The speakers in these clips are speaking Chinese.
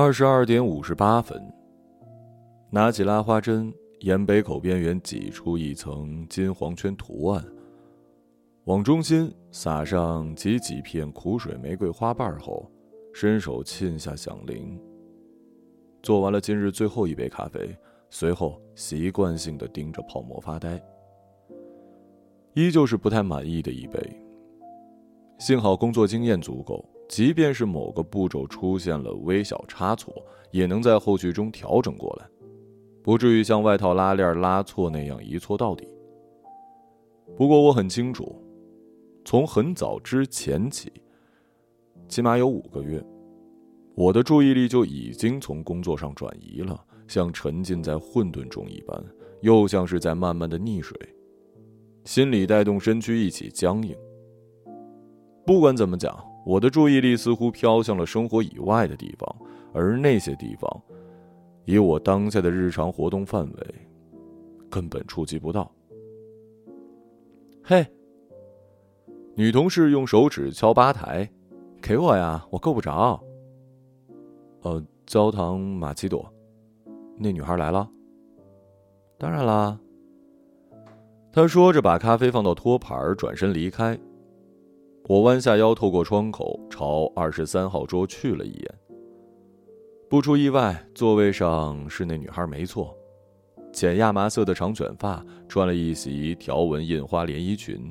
二十二点五十八分，拿起拉花针，沿杯口边缘挤出一层金黄圈图案，往中心撒上几几片苦水玫瑰花瓣后，伸手沁下响铃。做完了今日最后一杯咖啡，随后习惯性的盯着泡沫发呆，依旧是不太满意的一杯。幸好工作经验足够。即便是某个步骤出现了微小差错，也能在后续中调整过来，不至于像外套拉链拉错那样一错到底。不过我很清楚，从很早之前起，起码有五个月，我的注意力就已经从工作上转移了，像沉浸在混沌中一般，又像是在慢慢的溺水，心里带动身躯一起僵硬。不管怎么讲。我的注意力似乎飘向了生活以外的地方，而那些地方，以我当下的日常活动范围，根本触及不到。嘿，女同事用手指敲吧台，给我呀，我够不着。呃，焦糖玛奇朵，那女孩来了。当然啦。他说着，把咖啡放到托盘，转身离开。我弯下腰，透过窗口朝二十三号桌去了一眼。不出意外，座位上是那女孩，没错，浅亚麻色的长卷发，穿了一袭条纹印花连衣裙，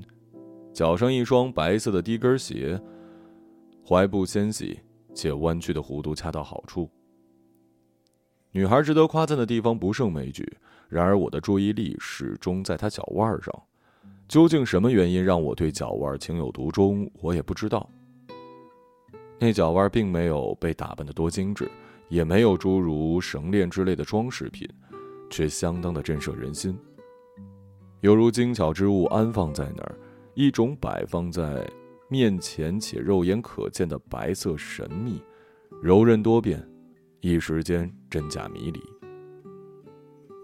脚上一双白色的低跟鞋，踝部纤细且弯曲的弧度恰到好处。女孩值得夸赞的地方不胜枚举，然而我的注意力始终在她脚腕上。究竟什么原因让我对脚腕情有独钟？我也不知道。那脚腕并没有被打扮的多精致，也没有诸如绳链之类的装饰品，却相当的震慑人心。犹如精巧之物安放在那儿，一种摆放在面前且肉眼可见的白色神秘、柔韧多变，一时间真假迷离。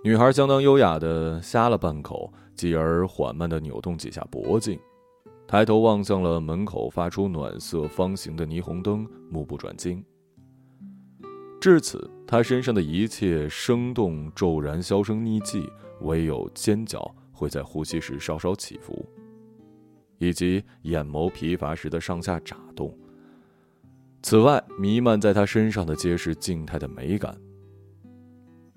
女孩相当优雅的呷了半口。继而缓慢地扭动几下脖颈，抬头望向了门口发出暖色方形的霓虹灯，目不转睛。至此，他身上的一切生动骤然销声匿迹，唯有尖角会在呼吸时稍稍起伏，以及眼眸疲乏时的上下眨动。此外，弥漫在他身上的皆是静态的美感。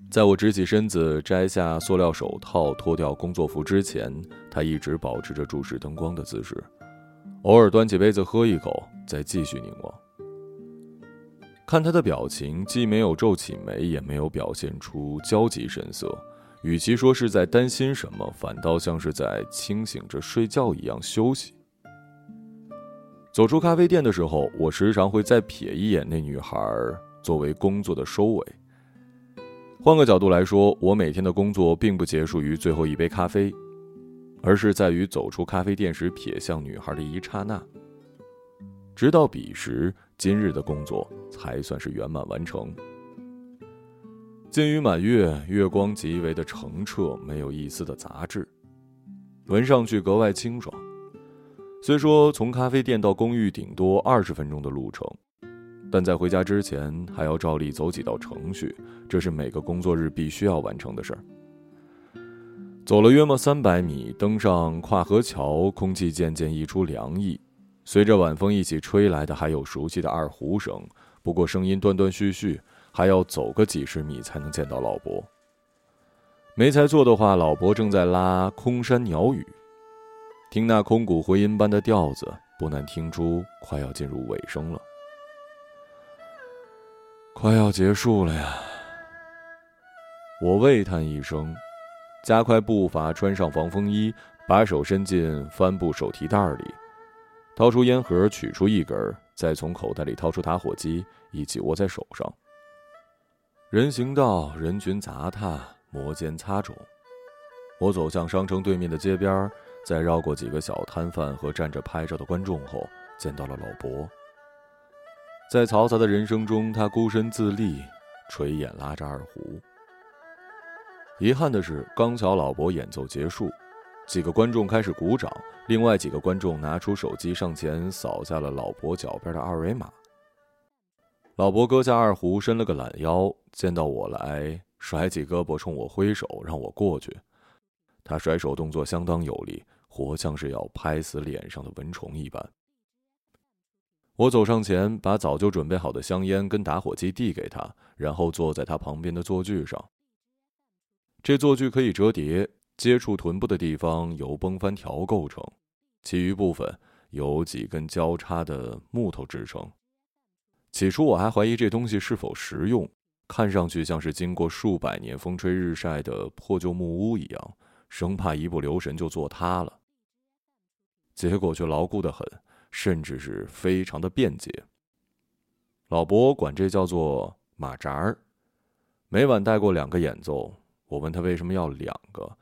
在我直起身子、摘下塑料手套、脱掉工作服之前，他一直保持着注视灯光的姿势，偶尔端起杯子喝一口，再继续凝望。看他的表情，既没有皱起眉，也没有表现出焦急神色，与其说是在担心什么，反倒像是在清醒着睡觉一样休息。走出咖啡店的时候，我时常会再瞥一眼那女孩，作为工作的收尾。换个角度来说，我每天的工作并不结束于最后一杯咖啡，而是在于走出咖啡店时瞥向女孩的一刹那。直到彼时，今日的工作才算是圆满完成。金鱼满月，月光极为的澄澈，没有一丝的杂质，闻上去格外清爽。虽说从咖啡店到公寓顶多二十分钟的路程。但在回家之前，还要照例走几道程序，这是每个工作日必须要完成的事儿。走了约莫三百米，登上跨河桥，空气渐渐溢出凉意，随着晚风一起吹来的还有熟悉的二胡声，不过声音断断续续，还要走个几十米才能见到老伯。没猜错的话，老伯正在拉空山鸟语，听那空谷回音般的调子，不难听出快要进入尾声了。快要结束了呀！我喟叹一声，加快步伐，穿上防风衣，把手伸进帆布手提袋里，掏出烟盒，取出一根，再从口袋里掏出打火机，一起握在手上。人行道，人群杂沓，摩肩擦踵。我走向商城对面的街边，在绕过几个小摊贩和站着拍照的观众后，见到了老伯。在嘈杂的人生中，他孤身自立，垂眼拉着二胡。遗憾的是，刚巧老伯演奏结束，几个观众开始鼓掌，另外几个观众拿出手机上前扫下了老伯脚边的二维码。老伯搁下二胡，伸了个懒腰，见到我来，甩起胳膊冲我挥手，让我过去。他甩手动作相当有力，活像是要拍死脸上的蚊虫一般。我走上前，把早就准备好的香烟跟打火机递给他，然后坐在他旁边的坐具上。这坐具可以折叠，接触臀部的地方由绷帆条构成，其余部分由几根交叉的木头支撑。起初我还怀疑这东西是否实用，看上去像是经过数百年风吹日晒的破旧木屋一样，生怕一不留神就坐塌了。结果却牢固的很。甚至是非常的便捷。老伯管这叫做马扎儿，每晚带过两个演奏。我问他为什么要两个，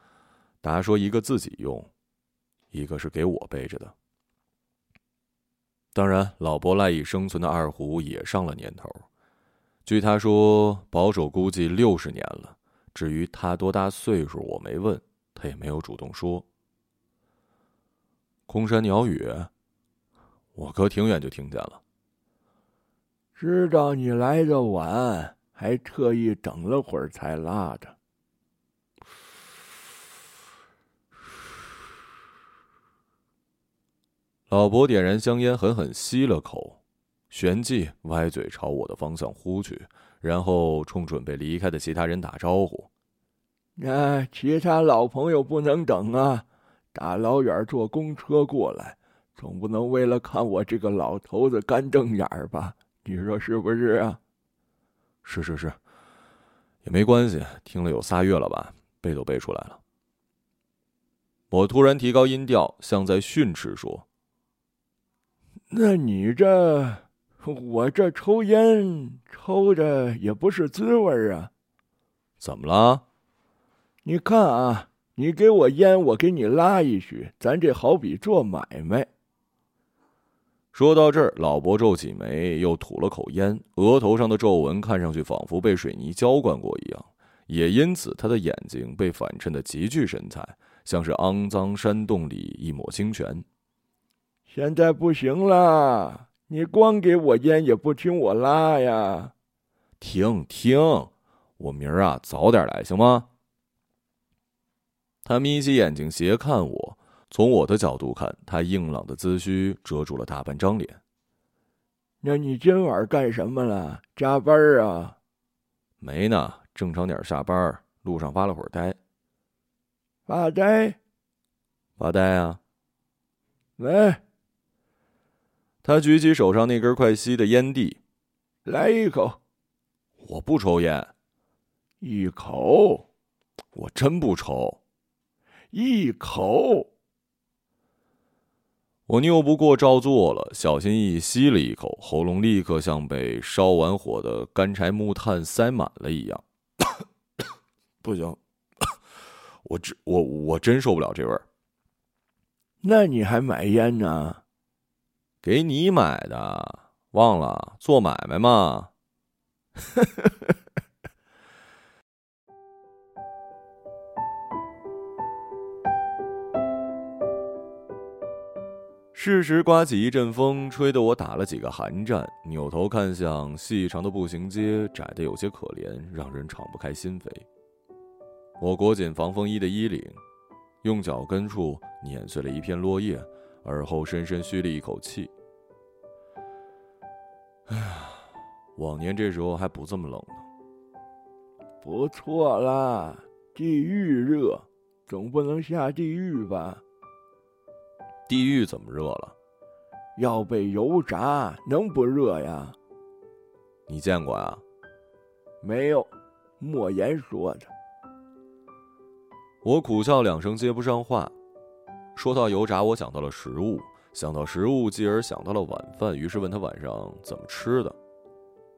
答说一个自己用，一个是给我背着的。当然，老伯赖以生存的二胡也上了年头，据他说，保守估计六十年了。至于他多大岁数，我没问，他也没有主动说。空山鸟语。我隔挺远就听见了。知道你来的晚，还特意等了会儿才拉的。老伯点燃香烟，狠狠吸了口，旋即歪嘴朝我的方向呼去，然后冲准备离开的其他人打招呼：“那其他老朋友不能等啊，大老远坐公车过来。”总不能为了看我这个老头子干瞪眼儿吧？你说是不是啊？是是是，也没关系。听了有仨月了吧，背都背出来了。我突然提高音调，像在训斥说：“那你这，我这抽烟抽着也不是滋味啊。怎么了？你看啊，你给我烟，我给你拉一曲，咱这好比做买卖。”说到这儿，老伯皱起眉，又吐了口烟，额头上的皱纹看上去仿佛被水泥浇灌过一样，也因此他的眼睛被反衬的极具神采，像是肮脏山洞里一抹清泉。现在不行了，你光给我烟也不听我拉呀！听听，我明儿啊早点来，行吗？他眯起眼睛斜看我。从我的角度看，他硬朗的姿须遮住了大半张脸。那你今晚干什么了？加班啊？没呢，正常点下班，路上发了会儿呆。发呆？发呆啊？喂。他举起手上那根快吸的烟蒂，来一口。我不抽烟。一口。我真不抽。一口。我拗不过，照做了。小心翼翼吸了一口，喉咙立刻像被烧完火的干柴木炭塞满了一样。不行，我真我我真受不了这味儿。那你还买烟呢？给你买的，忘了做买卖嘛。适时刮起一阵风，吹得我打了几个寒战。扭头看向细长的步行街，窄得有些可怜，让人敞不开心扉。我裹紧防风衣的衣领，用脚跟处碾碎了一片落叶，而后深深吁了一口气。哎呀，往年这时候还不这么冷呢。不错啦，地狱热，总不能下地狱吧？地狱怎么热了？要被油炸，能不热呀？你见过呀？没有，莫言说的。我苦笑两声，接不上话。说到油炸，我想到了食物，想到食物，继而想到了晚饭，于是问他晚上怎么吃的。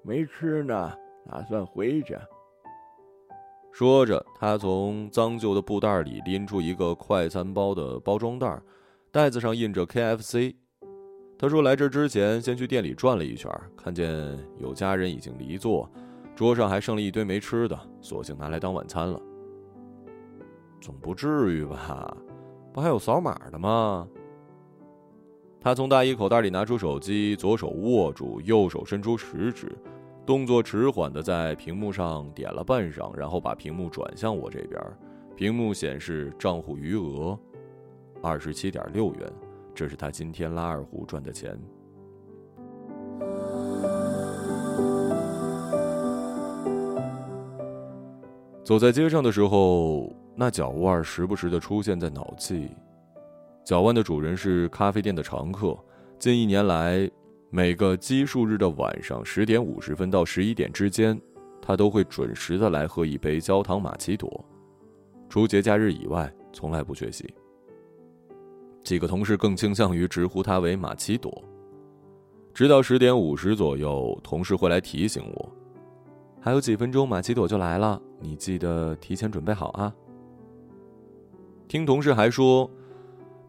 没吃呢，打算回去。说着，他从脏旧的布袋里拎出一个快餐包的包装袋。袋子上印着 KFC，他说来这之前先去店里转了一圈，看见有家人已经离座，桌上还剩了一堆没吃的，索性拿来当晚餐了。总不至于吧？不还有扫码的吗？他从大衣口袋里拿出手机，左手握住，右手伸出食指，动作迟缓的在屏幕上点了半晌，然后把屏幕转向我这边。屏幕显示账户余额二十七点六元，这是他今天拉二胡赚的钱。走在街上的时候，那脚腕时不时的出现在脑际。脚腕的主人是咖啡店的常客，近一年来。每个奇数日的晚上十点五十分到十一点之间，他都会准时的来喝一杯焦糖玛奇朵。除节假日以外，从来不缺席。几个同事更倾向于直呼他为玛奇朵。直到十点五十左右，同事会来提醒我：“还有几分钟，玛奇朵就来了，你记得提前准备好啊。”听同事还说，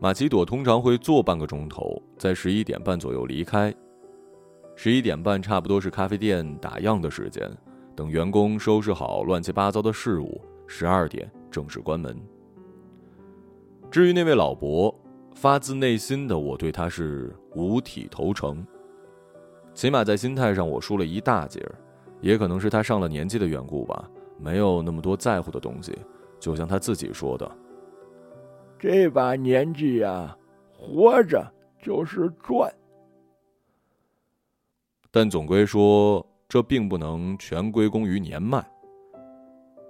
玛奇朵通常会坐半个钟头，在十一点半左右离开。十一点半差不多是咖啡店打烊的时间，等员工收拾好乱七八糟的事物，十二点正式关门。至于那位老伯，发自内心的我对他是五体投诚，起码在心态上我输了一大截儿，也可能是他上了年纪的缘故吧，没有那么多在乎的东西。就像他自己说的：“这把年纪呀，活着就是赚。”但总归说，这并不能全归功于年迈。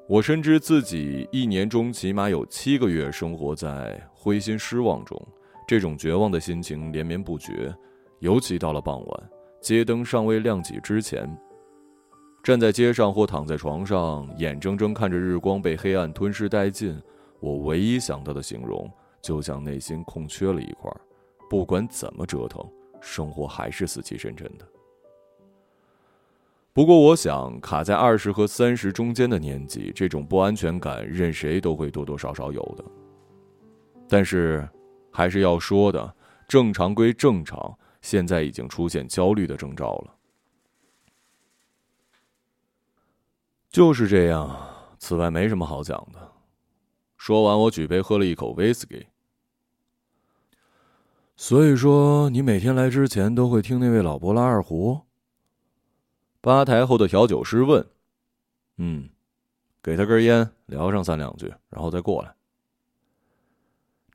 我深知自己一年中起码有七个月生活在灰心失望中，这种绝望的心情连绵不绝。尤其到了傍晚，街灯尚未亮起之前，站在街上或躺在床上，眼睁睁看着日光被黑暗吞噬殆尽，我唯一想到的形容，就像内心空缺了一块，不管怎么折腾，生活还是死气沉沉的。不过，我想卡在二十和三十中间的年纪，这种不安全感，任谁都会多多少少有的。但是，还是要说的，正常归正常，现在已经出现焦虑的征兆了。就是这样，此外没什么好讲的。说完，我举杯喝了一口威士忌。所以说，你每天来之前都会听那位老伯拉二胡。吧台后的调酒师问：“嗯，给他根烟，聊上三两句，然后再过来。”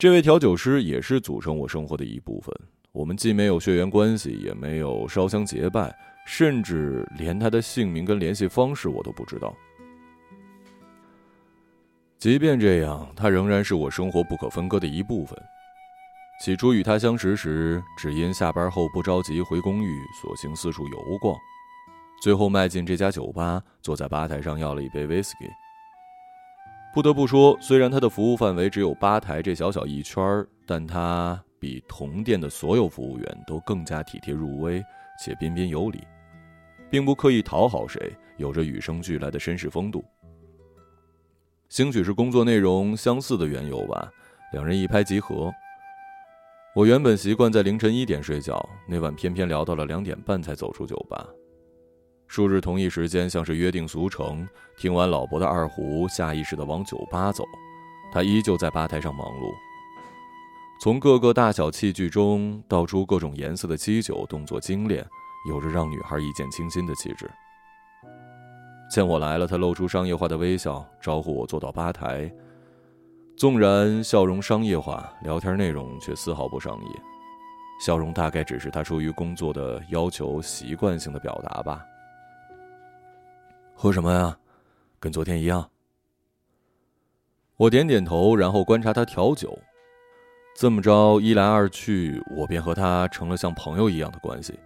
这位调酒师也是组成我生活的一部分。我们既没有血缘关系，也没有烧香结拜，甚至连他的姓名跟联系方式我都不知道。即便这样，他仍然是我生活不可分割的一部分。起初与他相识时，只因下班后不着急回公寓，索性四处游逛。最后迈进这家酒吧，坐在吧台上要了一杯威士忌。不得不说，虽然他的服务范围只有吧台这小小一圈儿，但他比同店的所有服务员都更加体贴入微且彬彬有礼，并不刻意讨好谁，有着与生俱来的绅士风度。兴许是工作内容相似的缘由吧，两人一拍即合。我原本习惯在凌晨一点睡觉，那晚偏偏聊到了两点半才走出酒吧。数日同一时间，像是约定俗成。听完老伯的二胡，下意识的往酒吧走。他依旧在吧台上忙碌。从各个大小器具中倒出各种颜色的基酒，动作精炼，有着让女孩一见倾心的气质。见我来了，他露出商业化的微笑，招呼我坐到吧台。纵然笑容商业化，聊天内容却丝毫不商业。笑容大概只是他出于工作的要求习惯性的表达吧。喝什么呀？跟昨天一样。我点点头，然后观察他调酒。这么着一来二去，我便和他成了像朋友一样的关系。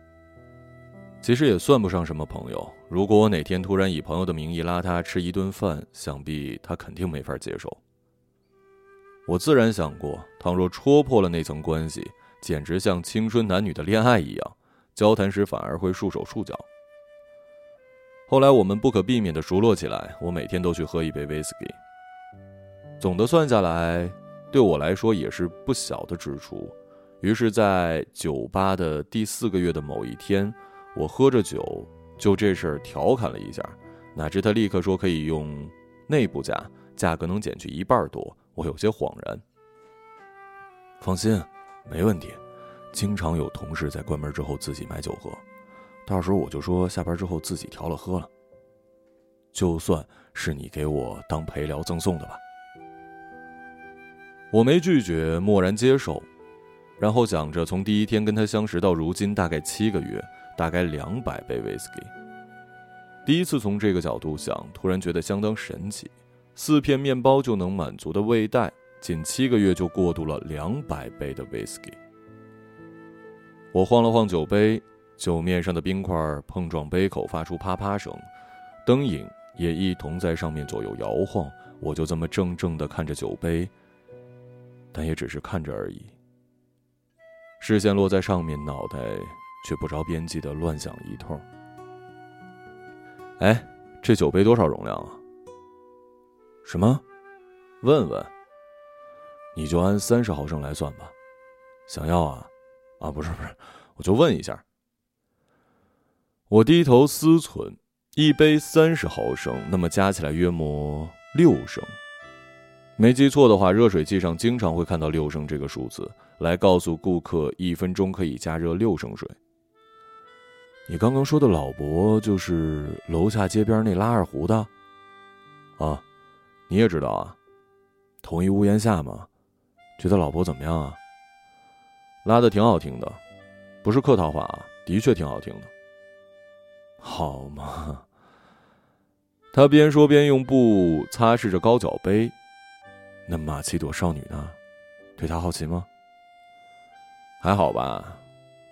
其实也算不上什么朋友。如果我哪天突然以朋友的名义拉他吃一顿饭，想必他肯定没法接受。我自然想过，倘若戳破了那层关系，简直像青春男女的恋爱一样，交谈时反而会束手束脚。后来我们不可避免的熟络起来，我每天都去喝一杯威士忌。总的算下来，对我来说也是不小的支出。于是，在酒吧的第四个月的某一天，我喝着酒，就这事儿调侃了一下，哪知他立刻说可以用内部价，价格能减去一半多。我有些恍然。放心，没问题。经常有同事在关门之后自己买酒喝。到时候我就说下班之后自己调了喝了。就算是你给我当陪聊赠送的吧。我没拒绝，默然接受，然后想着从第一天跟他相识到如今大概七个月，大概两百杯威士忌。第一次从这个角度想，突然觉得相当神奇。四片面包就能满足的胃袋，仅七个月就过渡了两百杯的威士忌。我晃了晃酒杯，酒面上的冰块碰撞杯口发出啪啪声，灯影也一同在上面左右摇晃。我就这么怔怔地看着酒杯，但也只是看着而已。视线落在上面，脑袋却不着边际地乱想一通。哎，这酒杯多少容量啊？什么？问问。你就按三十毫升来算吧。想要啊？啊，不是不是，我就问一下。我低头思忖，一杯三十毫升，那么加起来约莫六升。没记错的话，热水器上经常会看到六升这个数字，来告诉顾客一分钟可以加热六升水。你刚刚说的老伯就是楼下街边那拉二胡的，啊，你也知道啊，同一屋檐下嘛。觉得老伯怎么样啊？拉的挺好听的，不是客套话啊，的确挺好听的。好嘛。他边说边用布擦拭着高脚杯。那马奇朵少女呢？对他好奇吗？还好吧。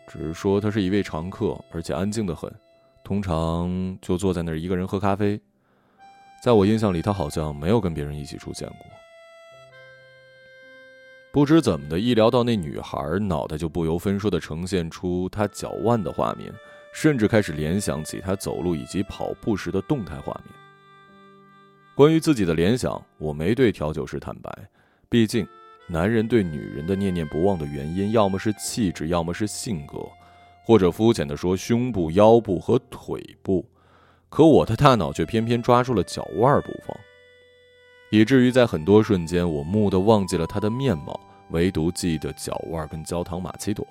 只是说他是一位常客，而且安静的很，通常就坐在那儿一个人喝咖啡。在我印象里，他好像没有跟别人一起出现过。不知怎么的，一聊到那女孩，脑袋就不由分说的呈现出她脚腕的画面，甚至开始联想起他走路以及跑步时的动态画面。关于自己的联想，我没对调酒师坦白，毕竟。男人对女人的念念不忘的原因，要么是气质，要么是性格，或者肤浅的说胸部、腰部和腿部。可我的大脑却偏偏抓住了脚腕不放，以至于在很多瞬间，我蓦地忘记了他的面貌，唯独记得脚腕跟焦糖玛奇朵。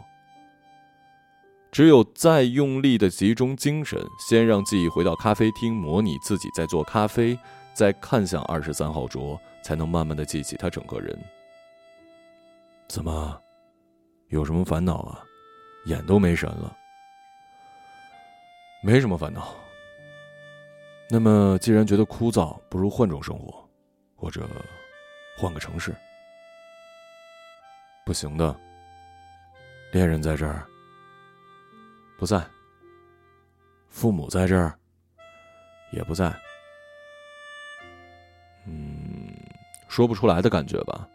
只有再用力的集中精神，先让记忆回到咖啡厅，模拟自己在做咖啡，再看向二十三号桌，才能慢慢的记起他整个人。怎么，有什么烦恼啊？眼都没神了。没什么烦恼。那么，既然觉得枯燥，不如换种生活，或者换个城市。不行的。恋人在这儿，不在。父母在这儿，也不在。嗯，说不出来的感觉吧。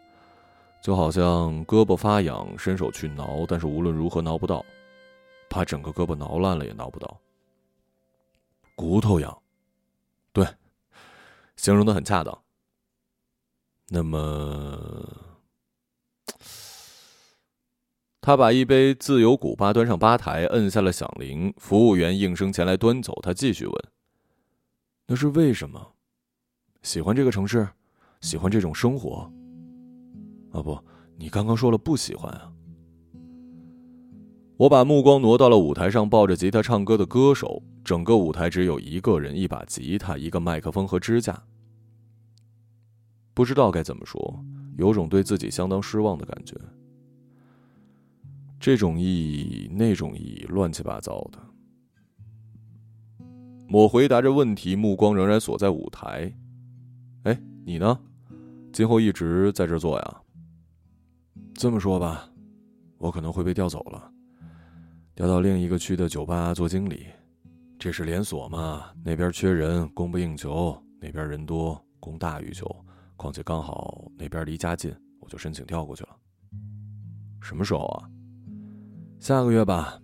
就好像胳膊发痒，伸手去挠，但是无论如何挠不到，把整个胳膊挠烂了也挠不到。骨头痒，对，形容的很恰当。那么，他把一杯自由古巴端上吧台，摁下了响铃，服务员应声前来端走。他继续问：“那是为什么？喜欢这个城市，喜欢这种生活？”啊不，你刚刚说了不喜欢啊！我把目光挪到了舞台上抱着吉他唱歌的歌手，整个舞台只有一个人，一把吉他，一个麦克风和支架。不知道该怎么说，有种对自己相当失望的感觉。这种意义，那种意义，乱七八糟的。我回答着问题，目光仍然锁在舞台。哎，你呢？今后一直在这做呀？这么说吧，我可能会被调走了，调到另一个区的酒吧做经理。这是连锁嘛，那边缺人，供不应求；那边人多，供大于求。况且刚好那边离家近，我就申请调过去了。什么时候啊？下个月吧。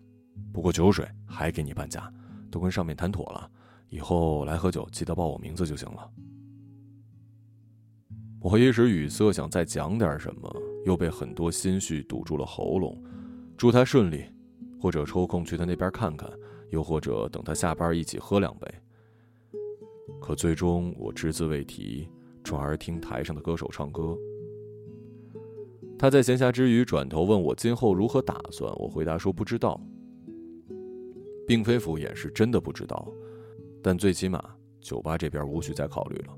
不过酒水还给你半价，都跟上面谈妥了。以后来喝酒，记得报我名字就行了。我一时语塞，想再讲点什么，又被很多心绪堵住了喉咙。祝他顺利，或者抽空去他那边看看，又或者等他下班一起喝两杯。可最终我只字未提，转而听台上的歌手唱歌。他在闲暇之余转头问我今后如何打算，我回答说不知道。并非敷衍，是真的不知道。但最起码，酒吧这边无需再考虑了。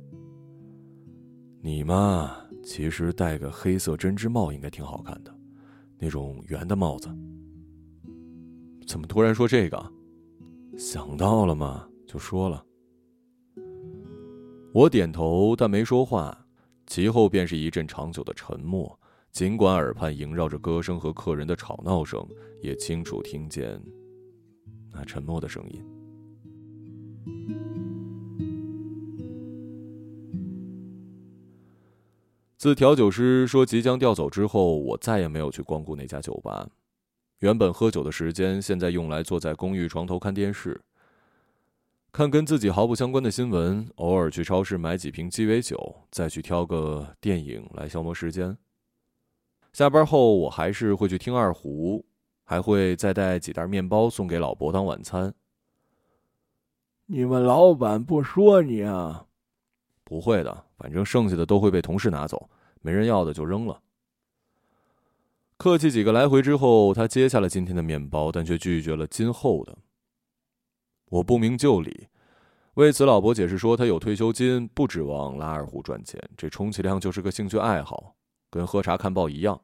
你嘛，其实戴个黑色针织帽应该挺好看的，那种圆的帽子。怎么突然说这个？想到了吗？就说了。我点头，但没说话。其后便是一阵长久的沉默。尽管耳畔萦绕着歌声和客人的吵闹声，也清楚听见那沉默的声音。自调酒师说即将调走之后，我再也没有去光顾那家酒吧。原本喝酒的时间，现在用来坐在公寓床头看电视，看跟自己毫不相关的新闻，偶尔去超市买几瓶鸡尾酒，再去挑个电影来消磨时间。下班后，我还是会去听二胡，还会再带几袋面包送给老伯当晚餐。你们老板不说你啊？不会的，反正剩下的都会被同事拿走，没人要的就扔了。客气几个来回之后，他接下了今天的面包，但却拒绝了今后的。我不明就里，为此老伯解释说，他有退休金，不指望拉二胡赚钱，这充其量就是个兴趣爱好，跟喝茶看报一样。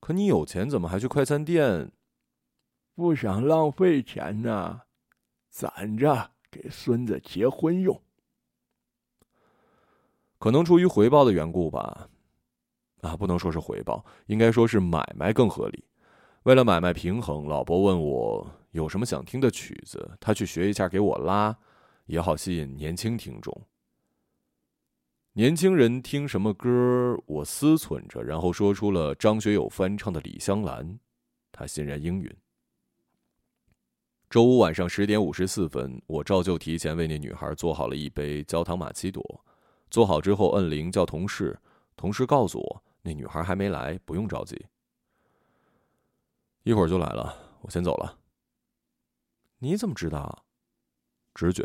可你有钱，怎么还去快餐店？不想浪费钱呢，攒着给孙子结婚用。可能出于回报的缘故吧，啊，不能说是回报，应该说是买卖更合理。为了买卖平衡，老伯问我有什么想听的曲子，他去学一下给我拉，也好吸引年轻听众。年轻人听什么歌？我思忖着，然后说出了张学友翻唱的《李香兰》，他欣然应允。周五晚上十点五十四分，我照旧提前为那女孩做好了一杯焦糖玛奇朵。做好之后，摁铃叫同事，同事告诉我那女孩还没来，不用着急，一会儿就来了。我先走了。你怎么知道？直觉。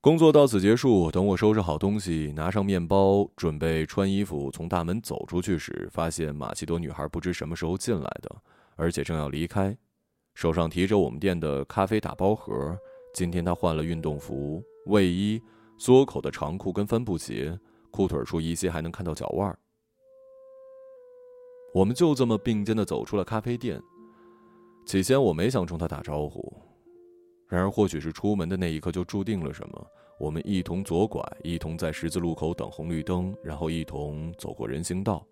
工作到此结束。等我收拾好东西，拿上面包，准备穿衣服从大门走出去时，发现马奇朵女孩不知什么时候进来的，而且正要离开，手上提着我们店的咖啡打包盒。今天她换了运动服、卫衣、缩口的长裤跟帆布鞋，裤腿处依稀还能看到脚腕。我们就这么并肩的走出了咖啡店。起先我没想冲她打招呼，然而或许是出门的那一刻就注定了什么。我们一同左拐，一同在十字路口等红绿灯，然后一同走过人行道。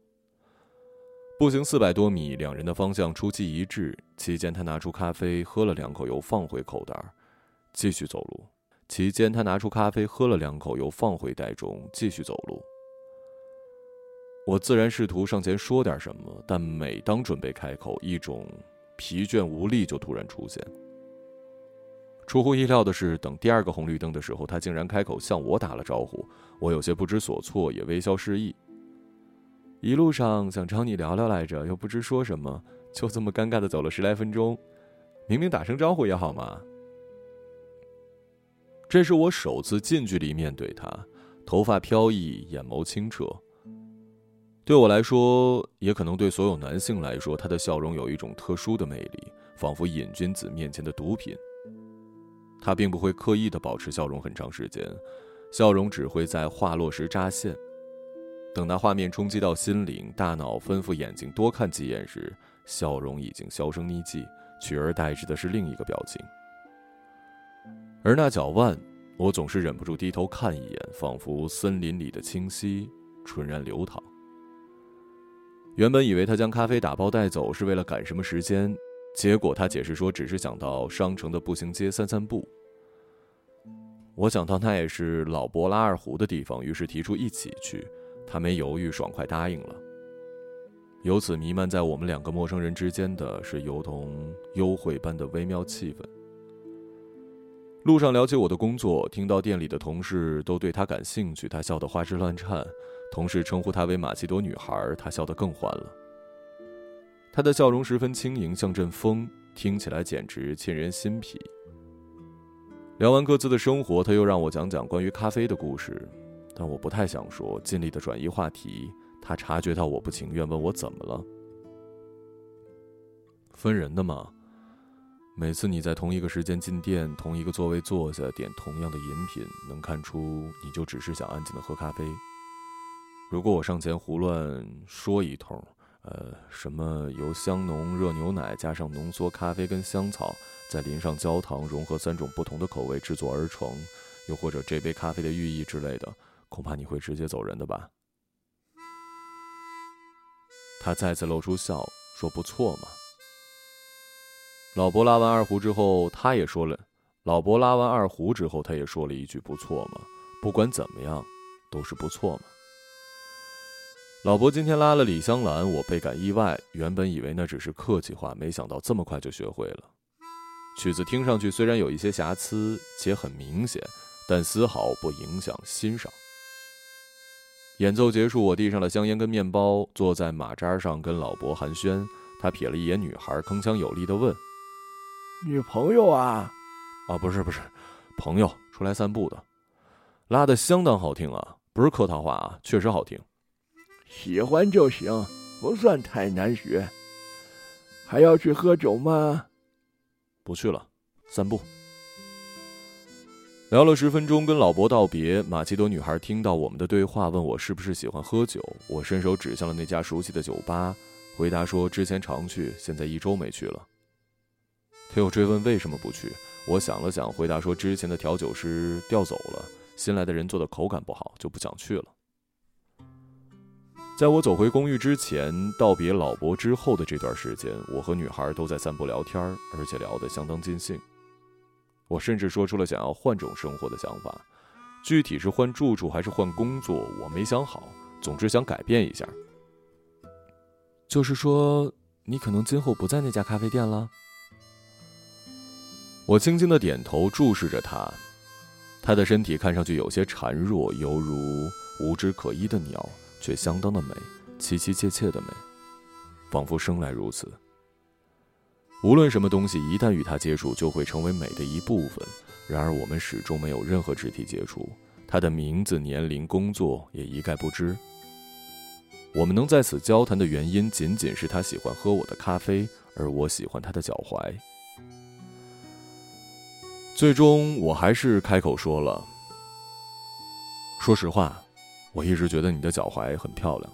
步行四百多米，两人的方向出奇一致。期间，他拿出咖啡喝了两口，又放回口袋，继续走路。期间，他拿出咖啡喝了两口，又放回袋中，继续走路。我自然试图上前说点什么，但每当准备开口，一种疲倦无力就突然出现。出乎意料的是，等第二个红绿灯的时候，他竟然开口向我打了招呼。我有些不知所措，也微笑示意。一路上想找你聊聊来着，又不知说什么，就这么尴尬的走了十来分钟。明明打声招呼也好嘛。这是我首次近距离面对他，头发飘逸，眼眸清澈。对我来说，也可能对所有男性来说，他的笑容有一种特殊的魅力，仿佛瘾君子面前的毒品。他并不会刻意的保持笑容很长时间，笑容只会在话落时扎线。等那画面冲击到心灵，大脑吩咐眼睛多看几眼时，笑容已经销声匿迹，取而代之的是另一个表情。而那脚腕，我总是忍不住低头看一眼，仿佛森林里的清溪，纯然流淌。原本以为他将咖啡打包带走是为了赶什么时间，结果他解释说只是想到商城的步行街散散步。我想到那也是老伯拉二胡的地方，于是提出一起去。他没犹豫，爽快答应了。由此弥漫在我们两个陌生人之间的是如同幽会般的微妙气氛。路上聊起我的工作，听到店里的同事都对他感兴趣，他笑得花枝乱颤；同事称呼他为马奇朵女孩，他笑得更欢了。他的笑容十分轻盈，像阵风，听起来简直沁人心脾。聊完各自的生活，他又让我讲讲关于咖啡的故事，但我不太想说，尽力的转移话题。他察觉到我不情愿，问我怎么了。分人的嘛，每次你在同一个时间进店，同一个座位坐下，点同样的饮品，能看出你就只是想安静的喝咖啡。如果我上前胡乱说一通，呃，什么由香浓热牛奶加上浓缩咖啡跟香草，再淋上焦糖，融合三种不同的口味制作而成，又或者这杯咖啡的寓意之类的，恐怕你会直接走人的吧？他再次露出笑，说：“不错嘛。”老伯拉完二胡之后，他也说了。老伯拉完二胡之后，他也说了一句：“不错嘛，不管怎么样，都是不错嘛。”老伯今天拉了李香兰，我倍感意外。原本以为那只是客气话，没想到这么快就学会了。曲子听上去虽然有一些瑕疵，且很明显，但丝毫不影响欣赏。演奏结束，我递上了香烟跟面包，坐在马扎上跟老伯寒暄。他瞥了一眼女孩，铿锵有力地问。女朋友啊，啊不是不是，朋友出来散步的，拉的相当好听啊，不是客套话啊，确实好听。喜欢就行，不算太难学。还要去喝酒吗？不去了，散步。聊了十分钟，跟老伯道别。马奇朵女孩听到我们的对话，问我是不是喜欢喝酒。我伸手指向了那家熟悉的酒吧，回答说之前常去，现在一周没去了。他又追问为什么不去，我想了想，回答说之前的调酒师调走了，新来的人做的口感不好，就不想去了。在我走回公寓之前，道别老伯之后的这段时间，我和女孩都在散步聊天，而且聊得相当尽兴。我甚至说出了想要换种生活的想法，具体是换住处还是换工作，我没想好。总之想改变一下。就是说，你可能今后不在那家咖啡店了。我轻轻的点头，注视着他。他的身体看上去有些孱弱，犹如无枝可依的鸟，却相当的美，凄凄切切的美，仿佛生来如此。无论什么东西，一旦与他接触，就会成为美的一部分。然而，我们始终没有任何肢体接触。他的名字、年龄、工作也一概不知。我们能在此交谈的原因，仅仅是他喜欢喝我的咖啡，而我喜欢他的脚踝。最终，我还是开口说了。说实话，我一直觉得你的脚踝很漂亮。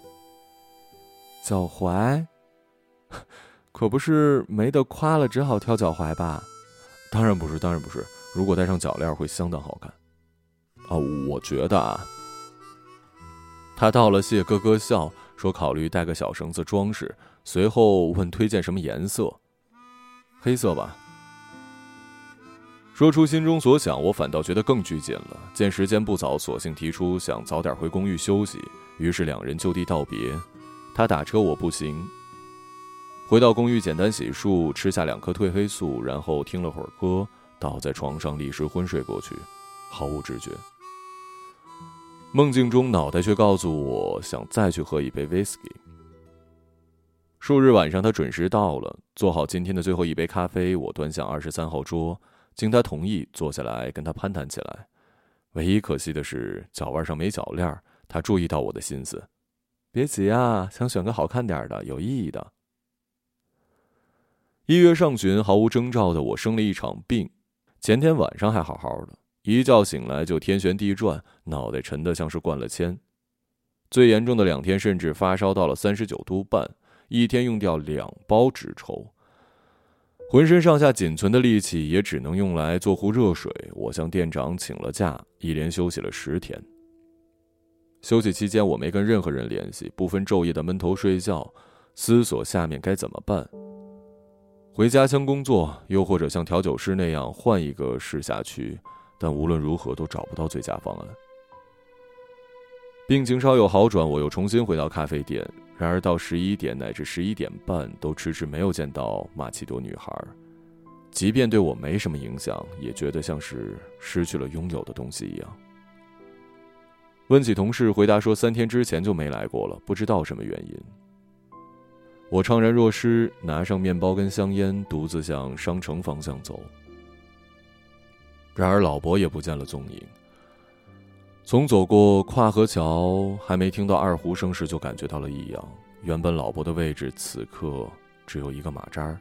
脚踝，可不是没得夸了，只好挑脚踝吧？当然不是，当然不是。如果戴上脚链，会相当好看。啊，我觉得啊。他道了谢，咯咯笑，说考虑带个小绳子装饰。随后问推荐什么颜色？黑色吧。说出心中所想，我反倒觉得更拘谨了。见时间不早，索性提出想早点回公寓休息。于是两人就地道别。他打车，我步行。回到公寓，简单洗漱，吃下两颗褪黑素，然后听了会儿歌，倒在床上立时昏睡过去，毫无知觉。梦境中，脑袋却告诉我想再去喝一杯 whisky。数日晚上，他准时到了，做好今天的最后一杯咖啡。我端向二十三号桌。经他同意，坐下来跟他攀谈起来。唯一可惜的是脚腕上没脚链。他注意到我的心思，别急啊，想选个好看点的、有意义的。一月上旬，毫无征兆的我生了一场病。前天晚上还好好的，一觉醒来就天旋地转，脑袋沉得像是灌了铅。最严重的两天，甚至发烧到了三十九度半，一天用掉两包纸抽。浑身上下仅存的力气也只能用来做壶热水。我向店长请了假，一连休息了十天。休息期间，我没跟任何人联系，不分昼夜的闷头睡觉，思索下面该怎么办。回家乡工作，又或者像调酒师那样换一个试下去，但无论如何都找不到最佳方案。病情稍有好转，我又重新回到咖啡店。然而到十一点乃至十一点半，都迟迟没有见到马奇朵女孩。即便对我没什么影响，也觉得像是失去了拥有的东西一样。问起同事，回答说三天之前就没来过了，不知道什么原因。我怅然若失，拿上面包跟香烟，独自向商城方向走。然而老伯也不见了踪影。从走过跨河桥，还没听到二胡声时，就感觉到了异样。原本老伯的位置，此刻只有一个马扎儿。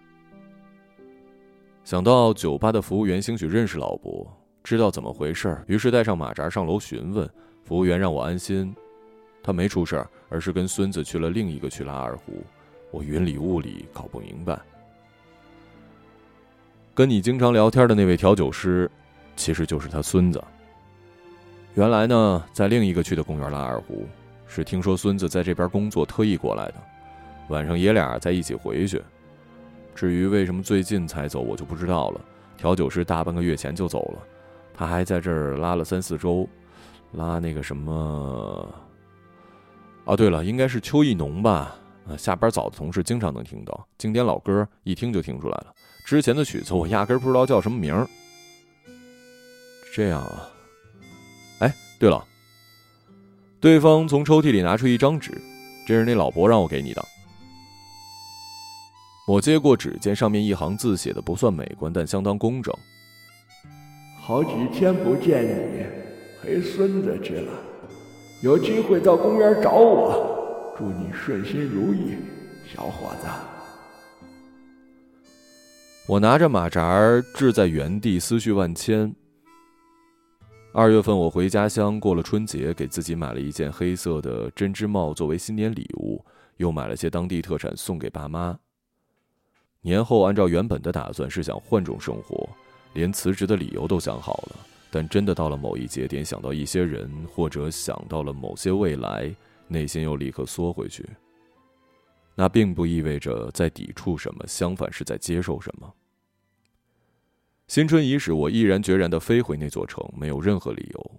想到酒吧的服务员兴许认识老伯，知道怎么回事于是带上马扎上楼询问。服务员让我安心，他没出事儿，而是跟孙子去了另一个去拉二胡。我云里雾里搞不明白。跟你经常聊天的那位调酒师，其实就是他孙子。原来呢，在另一个区的公园拉二胡，是听说孙子在这边工作，特意过来的。晚上爷俩在一起回去。至于为什么最近才走，我就不知道了。调酒师大半个月前就走了，他还在这儿拉了三四周，拉那个什么……哦，对了，应该是邱意浓吧？下班早的同事经常能听到经典老歌，一听就听出来了。之前的曲子我压根不知道叫什么名儿。这样啊，对了，对方从抽屉里拿出一张纸，这是那老伯让我给你的。我接过纸，见上面一行字写的不算美观，但相当工整。好几天不见你，陪孙子去了，有机会到公园找我，祝你顺心如意，小伙子。我拿着马扎儿置在原地，思绪万千。二月份我回家乡过了春节，给自己买了一件黑色的针织帽作为新年礼物，又买了些当地特产送给爸妈。年后按照原本的打算是想换种生活，连辞职的理由都想好了，但真的到了某一节点，想到一些人，或者想到了某些未来，内心又立刻缩回去。那并不意味着在抵触什么，相反是在接受什么。新春伊始，我毅然决然地飞回那座城，没有任何理由，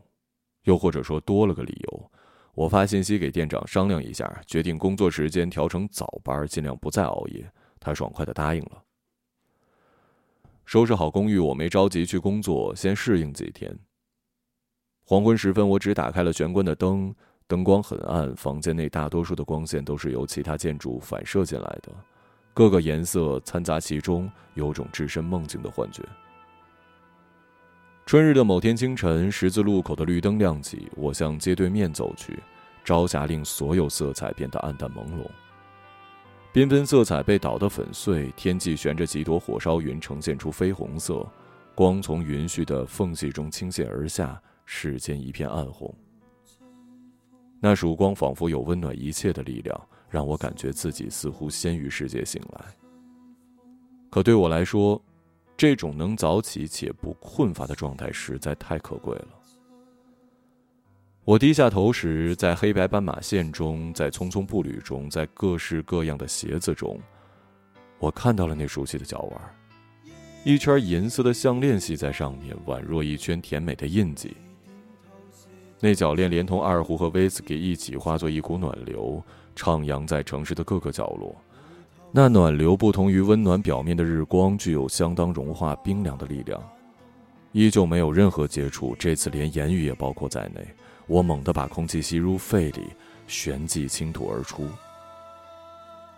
又或者说多了个理由。我发信息给店长商量一下，决定工作时间调成早班，尽量不再熬夜。他爽快地答应了。收拾好公寓，我没着急去工作，先适应几天。黄昏时分，我只打开了玄关的灯。灯光很暗，房间内大多数的光线都是由其他建筑反射进来的，各个颜色掺杂其中，有种置身梦境的幻觉。春日的某天清晨，十字路口的绿灯亮起，我向街对面走去。朝霞令所有色彩变得暗淡朦胧，缤纷色彩被捣得粉碎，天际悬着几朵火烧云，呈现出绯红色，光从云絮的缝隙中倾泻而下，世间一片暗红。那曙光仿佛有温暖一切的力量，让我感觉自己似乎先于世界醒来。可对我来说，这种能早起且不困乏的状态实在太可贵了。我低下头时，在黑白斑马线中，在匆匆步履中，在各式各样的鞋子中，我看到了那熟悉的脚腕，一圈银色的项链系在上面，宛若一圈甜美的印记。那脚链连同二胡和威士忌一起化作一股暖流，徜徉在城市的各个角落。那暖流不同于温暖表面的日光，具有相当融化冰凉的力量。依旧没有任何接触，这次连言语也包括在内。我猛地把空气吸入肺里，旋即倾吐而出。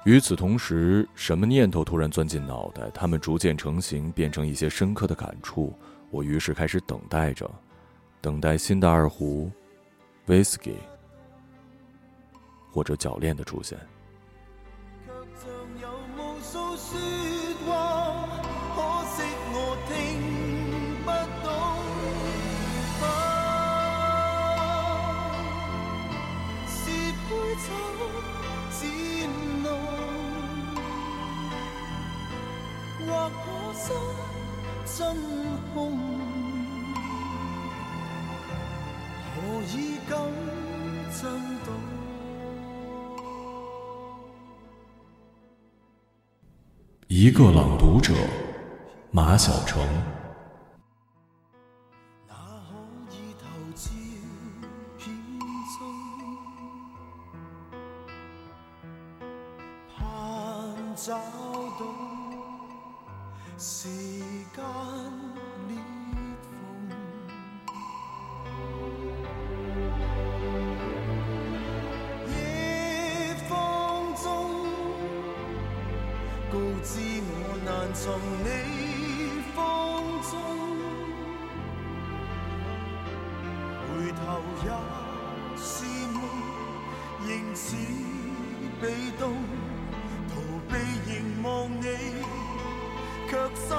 与此同时，什么念头突然钻进脑袋？它们逐渐成型，变成一些深刻的感触。我于是开始等待着。等待新的二胡、威士忌或者铰链的出现。一个朗读者，马晓成。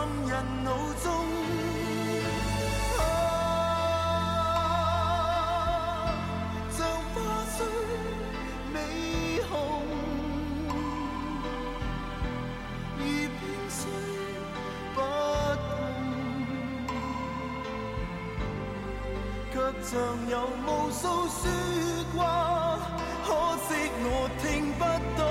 却深印脑中。像花虽美红，而偏虽不同，却像有无数说话，可惜我听不懂。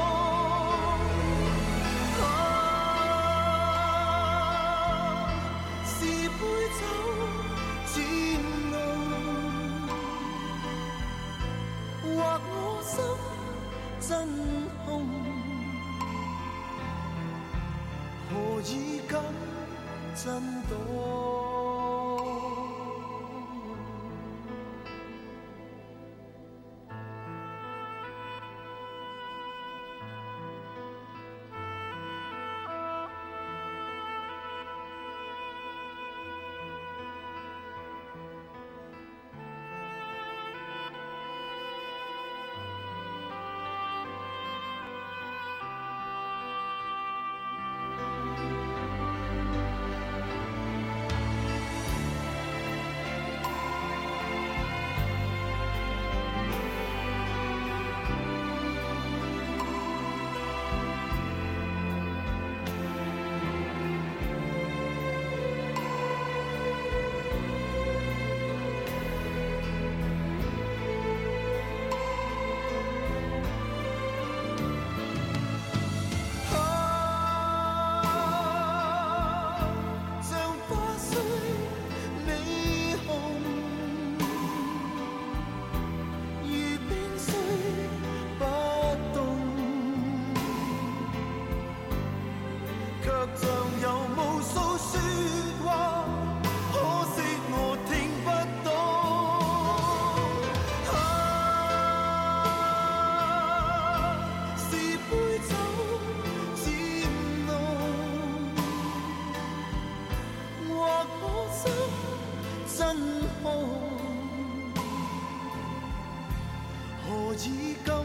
Cấm.